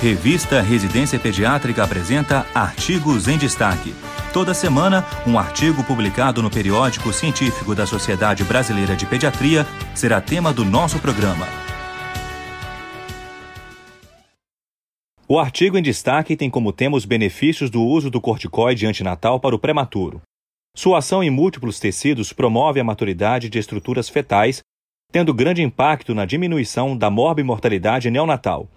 Revista Residência Pediátrica apresenta Artigos em Destaque. Toda semana, um artigo publicado no periódico científico da Sociedade Brasileira de Pediatria será tema do nosso programa. O artigo em destaque tem como tema os benefícios do uso do corticoide antinatal para o prematuro. Sua ação em múltiplos tecidos promove a maturidade de estruturas fetais, tendo grande impacto na diminuição da morbimortalidade neonatal.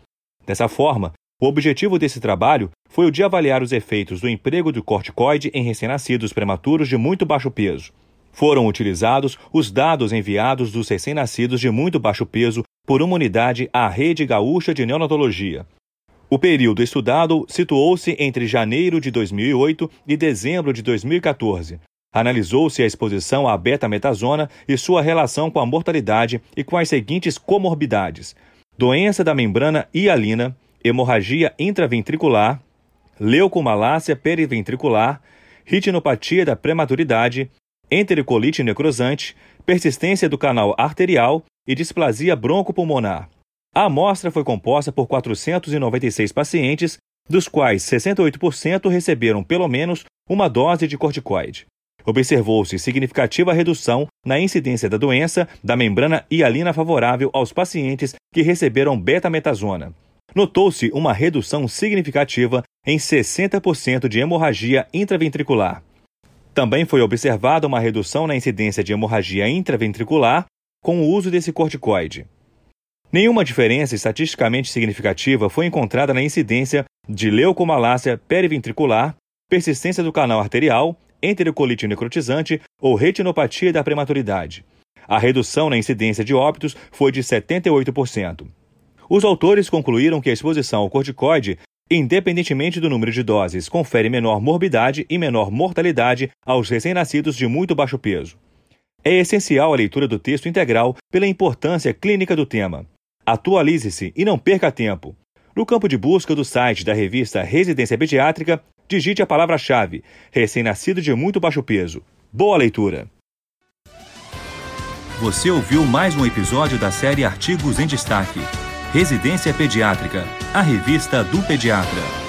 Dessa forma, o objetivo desse trabalho foi o de avaliar os efeitos do emprego do corticoide em recém-nascidos prematuros de muito baixo peso. Foram utilizados os dados enviados dos recém-nascidos de muito baixo peso por uma unidade à Rede Gaúcha de Neonatologia. O período estudado situou-se entre janeiro de 2008 e dezembro de 2014. Analisou-se a exposição à beta-metazona e sua relação com a mortalidade e com as seguintes comorbidades: doença da membrana hialina, hemorragia intraventricular, leucomalácia periventricular, retinopatia da prematuridade, entericolite necrosante, persistência do canal arterial e displasia broncopulmonar. A amostra foi composta por 496 pacientes, dos quais 68% receberam pelo menos uma dose de corticoide. Observou-se significativa redução na incidência da doença da membrana hialina favorável aos pacientes que receberam betametasona. Notou-se uma redução significativa em 60% de hemorragia intraventricular. Também foi observada uma redução na incidência de hemorragia intraventricular com o uso desse corticoide. Nenhuma diferença estatisticamente significativa foi encontrada na incidência de leucomalácia periventricular, persistência do canal arterial enterocolite necrotizante ou retinopatia da prematuridade. A redução na incidência de óbitos foi de 78%. Os autores concluíram que a exposição ao corticoide, independentemente do número de doses, confere menor morbidade e menor mortalidade aos recém-nascidos de muito baixo peso. É essencial a leitura do texto integral pela importância clínica do tema. Atualize-se e não perca tempo. No campo de busca do site da revista Residência Pediátrica, digite a palavra-chave recém-nascido de muito baixo peso. Boa leitura! Você ouviu mais um episódio da série Artigos em Destaque. Residência Pediátrica, a revista do pediatra.